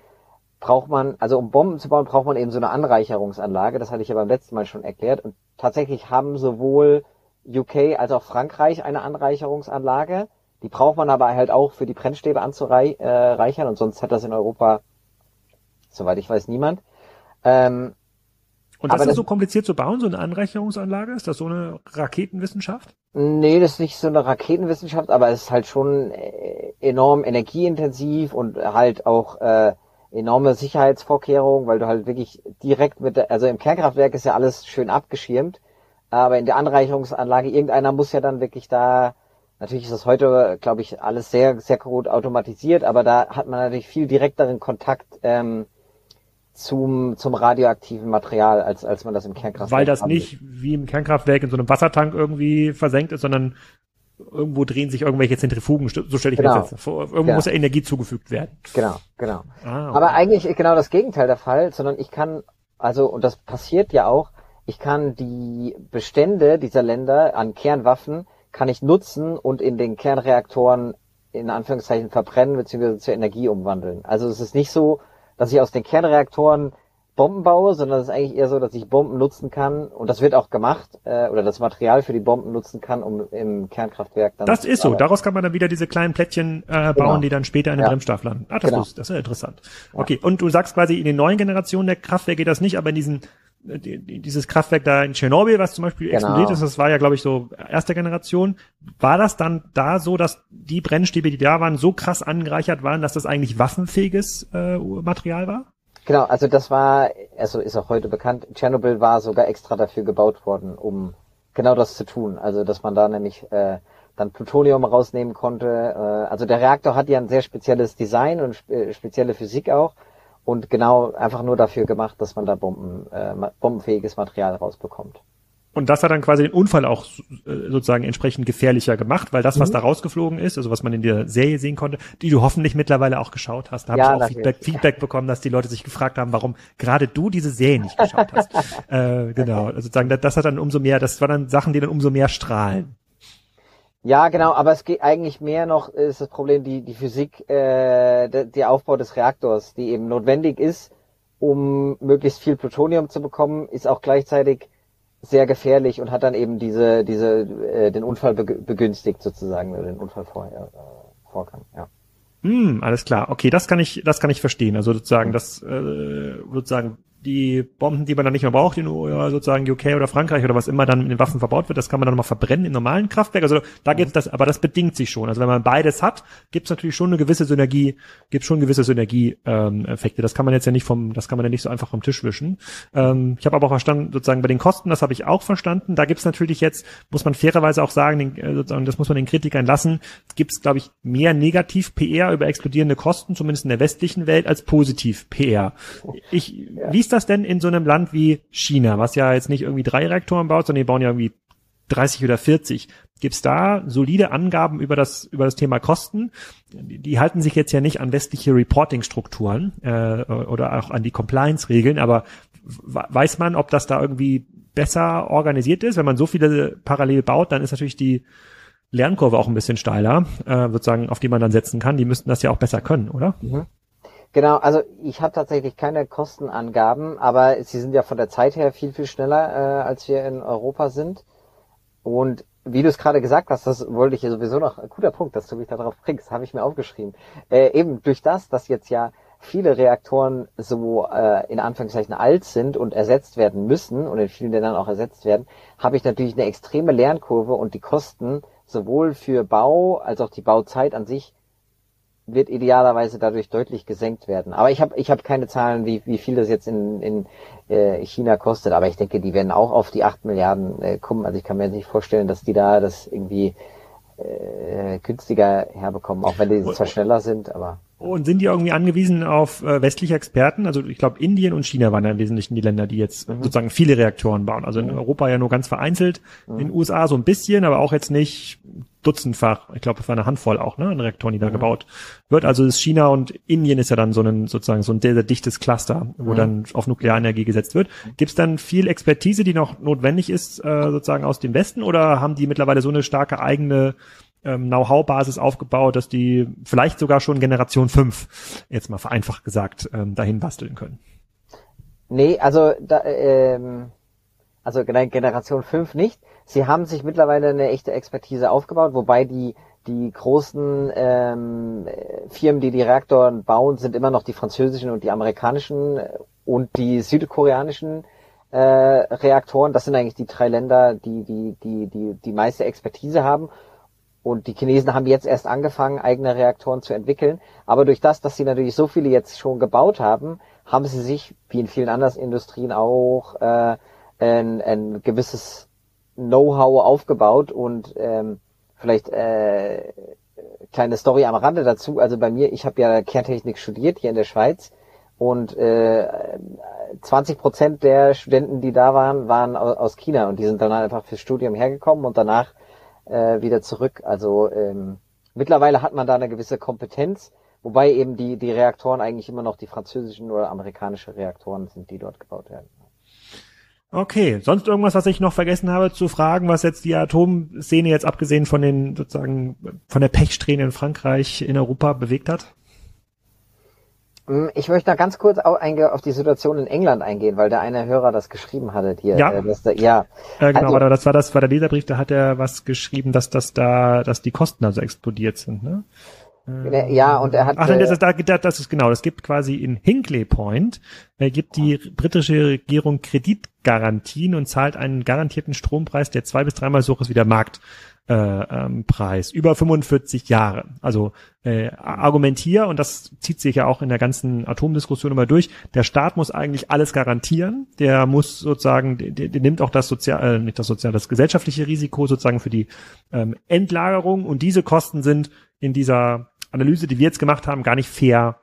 braucht man, also um Bomben zu bauen, braucht man eben so eine Anreicherungsanlage. Das hatte ich ja beim letzten Mal schon erklärt. Und tatsächlich haben sowohl UK als auch Frankreich eine Anreicherungsanlage. Die braucht man aber halt auch für die Brennstäbe anzureichern äh, und sonst hat das in Europa, soweit ich weiß, niemand. Ähm, und das ist das so kompliziert zu bauen, so eine Anreicherungsanlage? Ist das so eine Raketenwissenschaft? Nee, das ist nicht so eine Raketenwissenschaft, aber es ist halt schon äh, enorm energieintensiv und halt auch äh, enorme Sicherheitsvorkehrungen, weil du halt wirklich direkt mit der, also im Kernkraftwerk ist ja alles schön abgeschirmt, aber in der Anreicherungsanlage, irgendeiner muss ja dann wirklich da, natürlich ist das heute, glaube ich, alles sehr, sehr gut automatisiert, aber da hat man natürlich viel direkteren Kontakt ähm, zum, zum radioaktiven Material, als, als man das im Kernkraftwerk Weil das nicht wie im Kernkraftwerk in so einem Wassertank irgendwie versenkt ist, sondern irgendwo drehen sich irgendwelche Zentrifugen, so stelle ich genau. mir das jetzt vor. Irgendwo genau. muss ja Energie zugefügt werden. Genau, genau. Ah, okay. Aber eigentlich genau das Gegenteil der Fall, sondern ich kann, also, und das passiert ja auch, ich kann die Bestände dieser Länder an Kernwaffen kann ich nutzen und in den Kernreaktoren in Anführungszeichen verbrennen bzw. zur Energie umwandeln. Also es ist nicht so, dass ich aus den Kernreaktoren Bomben baue, sondern es ist eigentlich eher so, dass ich Bomben nutzen kann und das wird auch gemacht äh, oder das Material für die Bomben nutzen kann, um im Kernkraftwerk dann. Das ist so. Daraus kann man dann wieder diese kleinen Plättchen äh, bauen, genau. die dann später in den ja. Bremsstaff landen. Ah, das, genau. ist, das ist ja interessant. Ja. Okay. Und du sagst quasi in den neuen Generationen der Kraftwerke geht das nicht, aber in diesen äh, dieses Kraftwerk da in Tschernobyl, was zum Beispiel genau. explodiert ist, das war ja, glaube ich, so erste Generation. War das dann da so, dass die Brennstäbe, die da waren, so krass angereichert waren, dass das eigentlich waffenfähiges äh, Material war? Genau, also das war, also ist auch heute bekannt, Tschernobyl war sogar extra dafür gebaut worden, um genau das zu tun. Also dass man da nämlich äh, dann Plutonium rausnehmen konnte. Äh, also der Reaktor hat ja ein sehr spezielles Design und spe spezielle Physik auch und genau einfach nur dafür gemacht, dass man da Bomben, äh, bombenfähiges Material rausbekommt. Und das hat dann quasi den Unfall auch äh, sozusagen entsprechend gefährlicher gemacht, weil das, was mhm. da rausgeflogen ist, also was man in der Serie sehen konnte, die du hoffentlich mittlerweile auch geschaut hast, da habe ja, ich auch Feedback, Feedback bekommen, dass die Leute sich gefragt haben, warum gerade du diese Serie nicht geschaut hast. äh, genau, also sozusagen, das, das hat dann umso mehr, das waren dann Sachen, die dann umso mehr strahlen. Ja, genau, aber es geht eigentlich mehr noch, ist das Problem die, die Physik, äh, der, der Aufbau des Reaktors, die eben notwendig ist, um möglichst viel Plutonium zu bekommen, ist auch gleichzeitig sehr gefährlich und hat dann eben diese, diese, äh, den Unfall begünstigt sozusagen, oder den Unfall vorher, äh, Vorgang, ja. Hm, alles klar. Okay, das kann ich, das kann ich verstehen. Also sozusagen, das äh, sozusagen die Bomben, die man dann nicht mehr braucht, in sozusagen UK oder Frankreich oder was immer dann in den Waffen verbaut wird, das kann man dann nochmal verbrennen im normalen Kraftwerk. Also da gibt es das, aber das bedingt sich schon. Also wenn man beides hat, gibt es natürlich schon eine gewisse Synergie, gibt schon gewisse Synergie-Effekte. Ähm, das kann man jetzt ja nicht vom, das kann man ja nicht so einfach vom Tisch wischen. Ähm, ich habe aber auch verstanden, sozusagen bei den Kosten, das habe ich auch verstanden. Da gibt es natürlich jetzt, muss man fairerweise auch sagen, den, äh, sozusagen, das muss man den Kritikern lassen, gibt es, glaube ich, mehr Negativ-PR über explodierende Kosten, zumindest in der westlichen Welt, als Positiv-PR. Ich, ja. Wie ist das denn in so einem Land wie China, was ja jetzt nicht irgendwie drei Reaktoren baut, sondern die bauen ja irgendwie 30 oder 40. Gibt's da solide Angaben über das über das Thema Kosten? Die, die halten sich jetzt ja nicht an westliche Reporting-Strukturen äh, oder auch an die Compliance-Regeln, aber weiß man, ob das da irgendwie besser organisiert ist? Wenn man so viele parallel baut, dann ist natürlich die Lernkurve auch ein bisschen steiler, äh, sozusagen, auf die man dann setzen kann. Die müssten das ja auch besser können, oder? Mhm. Genau, also ich habe tatsächlich keine Kostenangaben, aber sie sind ja von der Zeit her viel, viel schneller, äh, als wir in Europa sind. Und wie du es gerade gesagt hast, das wollte ich hier sowieso noch, ein guter Punkt, dass du mich darauf bringst, habe ich mir aufgeschrieben. Äh, eben durch das, dass jetzt ja viele Reaktoren so äh, in Anführungszeichen alt sind und ersetzt werden müssen und in vielen Ländern auch ersetzt werden, habe ich natürlich eine extreme Lernkurve und die Kosten sowohl für Bau als auch die Bauzeit an sich wird idealerweise dadurch deutlich gesenkt werden. Aber ich habe ich hab keine Zahlen, wie, wie viel das jetzt in, in äh, China kostet, aber ich denke, die werden auch auf die 8 Milliarden äh, kommen. Also ich kann mir nicht vorstellen, dass die da das irgendwie äh, günstiger herbekommen, auch wenn die zwar schneller sind, aber. Und sind die irgendwie angewiesen auf äh, westliche Experten? Also ich glaube, Indien und China waren ja im Wesentlichen die Länder, die jetzt mhm. sozusagen viele Reaktoren bauen. Also in mhm. Europa ja nur ganz vereinzelt, mhm. in den USA so ein bisschen, aber auch jetzt nicht dutzendfach. Ich glaube, es war eine Handvoll auch, ne, an Reaktoren, die da mhm. gebaut wird. Also ist China und Indien ist ja dann so ein sozusagen so ein sehr, sehr dichtes Cluster, wo mhm. dann auf Nuklearenergie gesetzt wird. Gibt es dann viel Expertise, die noch notwendig ist, äh, sozusagen aus dem Westen, oder haben die mittlerweile so eine starke eigene ähm, Know-how-Basis aufgebaut, dass die vielleicht sogar schon Generation 5, jetzt mal vereinfacht gesagt, ähm, dahin basteln können? Nee, also da, ähm, also Generation 5 nicht. Sie haben sich mittlerweile eine echte Expertise aufgebaut, wobei die die großen ähm, Firmen, die die Reaktoren bauen, sind immer noch die französischen und die amerikanischen und die südkoreanischen äh, Reaktoren. Das sind eigentlich die drei Länder, die die die die die meiste Expertise haben. Und die Chinesen haben jetzt erst angefangen, eigene Reaktoren zu entwickeln. Aber durch das, dass sie natürlich so viele jetzt schon gebaut haben, haben sie sich, wie in vielen anderen Industrien auch, äh, ein, ein gewisses Know-how aufgebaut und ähm, vielleicht äh, kleine Story am Rande dazu. Also bei mir, ich habe ja Kerntechnik studiert hier in der Schweiz und äh, 20 Prozent der Studenten, die da waren, waren aus China und die sind dann einfach fürs Studium hergekommen und danach äh, wieder zurück. Also ähm, mittlerweile hat man da eine gewisse Kompetenz, wobei eben die, die Reaktoren eigentlich immer noch die französischen oder amerikanische Reaktoren sind, die dort gebaut werden. Okay, sonst irgendwas, was ich noch vergessen habe zu fragen, was jetzt die Atomszene jetzt abgesehen von den sozusagen von der Pechsträhne in Frankreich in Europa bewegt hat? Hm, ich möchte noch ganz kurz auf die Situation in England eingehen, weil der eine Hörer das geschrieben hatte hier. Ja, äh, da, ja. Äh, genau, also, das war das war der Leserbrief, da hat er was geschrieben, dass das da, dass die Kosten also explodiert sind, ne? Ja, und er hat. Ach nein, das ist, das ist genau. Es gibt quasi in Hinkley Point, äh, gibt die britische Regierung Kreditgarantien und zahlt einen garantierten Strompreis, der zwei bis dreimal so hoch ist wie der Marktpreis. Äh, ähm, Preis, über 45 Jahre. Also äh, argumentier, und das zieht sich ja auch in der ganzen Atomdiskussion immer durch, der Staat muss eigentlich alles garantieren, der muss sozusagen, der, der nimmt auch das sozial, äh, nicht das sozial, das gesellschaftliche Risiko sozusagen für die ähm, Endlagerung und diese Kosten sind in dieser Analyse, die wir jetzt gemacht haben, gar nicht fair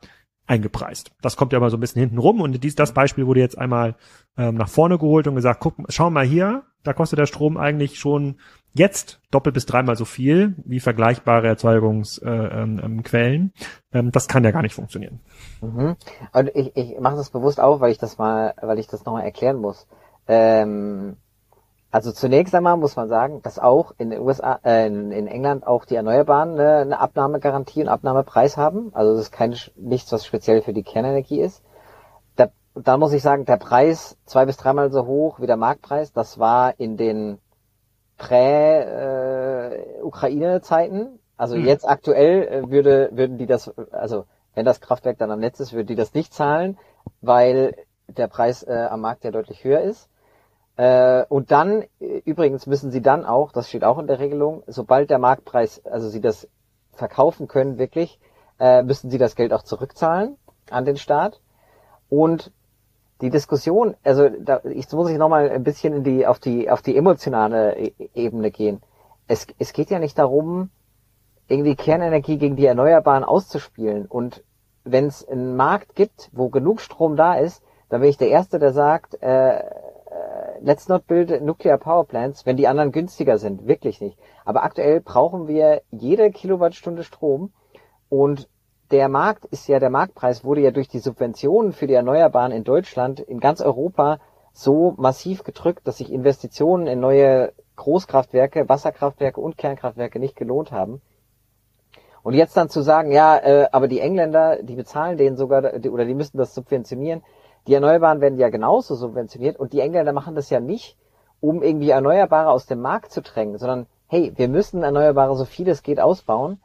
eingepreist. Das kommt ja immer so ein bisschen hinten rum und dies, das Beispiel wurde jetzt einmal ähm, nach vorne geholt und gesagt, guck, schau mal hier, da kostet der Strom eigentlich schon jetzt doppelt bis dreimal so viel wie vergleichbare Erzeugungsquellen. Äh, ähm, ähm, ähm, das kann ja gar nicht funktionieren. Mhm. Und ich, ich mache das bewusst auf, weil ich das mal, weil ich das nochmal erklären muss. Ähm, also zunächst einmal muss man sagen, dass auch in den USA, äh, in, England auch die Erneuerbaren eine, eine Abnahmegarantie und Abnahmepreis haben. Also das ist kein nichts, was speziell für die Kernenergie ist. Da, da muss ich sagen, der Preis zwei bis dreimal so hoch wie der Marktpreis. Das war in den Prä-Ukraine-Zeiten. Äh, also hm. jetzt aktuell äh, würde würden die das, also wenn das Kraftwerk dann am Netz ist, würden die das nicht zahlen, weil der Preis äh, am Markt ja deutlich höher ist. Äh, und dann, äh, übrigens müssen sie dann auch, das steht auch in der Regelung, sobald der Marktpreis, also sie das verkaufen können wirklich, äh, müssen sie das Geld auch zurückzahlen an den Staat. Und die Diskussion, also da, ich muss ich nochmal ein bisschen in die, auf die, auf die emotionale e-, Ebene gehen. Es, es geht ja nicht darum, irgendwie Kernenergie gegen die Erneuerbaren auszuspielen. Und wenn es einen Markt gibt, wo genug Strom da ist, dann bin ich der Erste, der sagt, äh, let's not build nuclear power plants, wenn die anderen günstiger sind. Wirklich nicht. Aber aktuell brauchen wir jede Kilowattstunde Strom und der Markt ist ja, der Marktpreis wurde ja durch die Subventionen für die Erneuerbaren in Deutschland, in ganz Europa so massiv gedrückt, dass sich Investitionen in neue Großkraftwerke, Wasserkraftwerke und Kernkraftwerke nicht gelohnt haben. Und jetzt dann zu sagen, ja, äh, aber die Engländer, die bezahlen denen sogar, die, oder die müssen das subventionieren. Die Erneuerbaren werden ja genauso subventioniert und die Engländer machen das ja nicht, um irgendwie Erneuerbare aus dem Markt zu drängen, sondern hey, wir müssen Erneuerbare so viel es geht ausbauen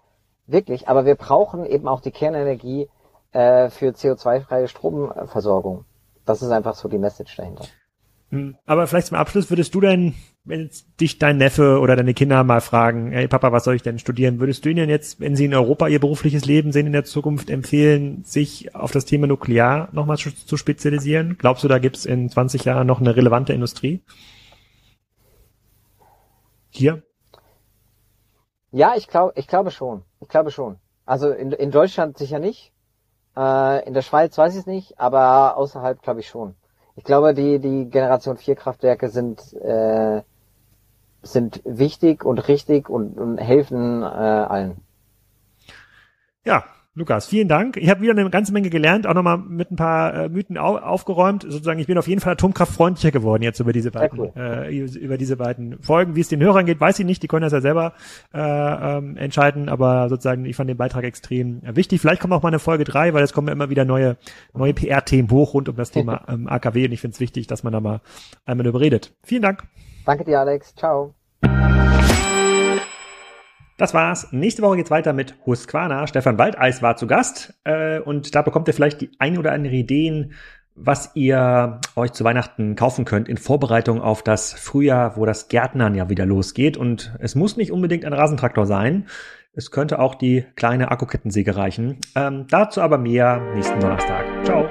Wirklich, aber wir brauchen eben auch die Kernenergie äh, für CO2-freie Stromversorgung. Das ist einfach so die Message dahinter. Hm, aber vielleicht zum Abschluss würdest du denn, wenn dich dein Neffe oder deine Kinder mal fragen, hey Papa, was soll ich denn studieren, würdest du ihnen jetzt, wenn sie in Europa ihr berufliches Leben sehen in der Zukunft, empfehlen, sich auf das Thema Nuklear nochmal zu spezialisieren? Glaubst du, da gibt's in 20 Jahren noch eine relevante Industrie? Hier? Ja, ich glaube, ich glaube schon. Ich glaube schon. Also in, in Deutschland sicher nicht. Äh, in der Schweiz weiß ich es nicht, aber außerhalb glaube ich schon. Ich glaube, die, die Generation 4 Kraftwerke sind, äh, sind wichtig und richtig und, und helfen äh, allen. Ja, Lukas, vielen Dank. Ich habe wieder eine ganze Menge gelernt, auch nochmal mit ein paar äh, Mythen au aufgeräumt. Sozusagen, ich bin auf jeden Fall atomkraftfreundlicher geworden jetzt über diese beiden, cool. äh, über diese beiden Folgen. Wie es den Hörern geht, weiß ich nicht. Die können das ja selber äh, ähm, entscheiden. Aber sozusagen, ich fand den Beitrag extrem äh, wichtig. Vielleicht kommt auch mal eine Folge drei, weil es kommen ja immer wieder neue neue PR-Themen hoch rund um das Thema ähm, AKW. Und ich finde es wichtig, dass man da mal einmal darüber redet. Vielen Dank. Danke dir, Alex. Ciao. Das war's. Nächste Woche geht's weiter mit Husqvarna. Stefan Waldeis war zu Gast äh, und da bekommt ihr vielleicht die ein oder andere Ideen, was ihr euch zu Weihnachten kaufen könnt in Vorbereitung auf das Frühjahr, wo das Gärtnern ja wieder losgeht. Und es muss nicht unbedingt ein Rasentraktor sein. Es könnte auch die kleine Akkukettensäge reichen. Ähm, dazu aber mehr nächsten Donnerstag. Ciao.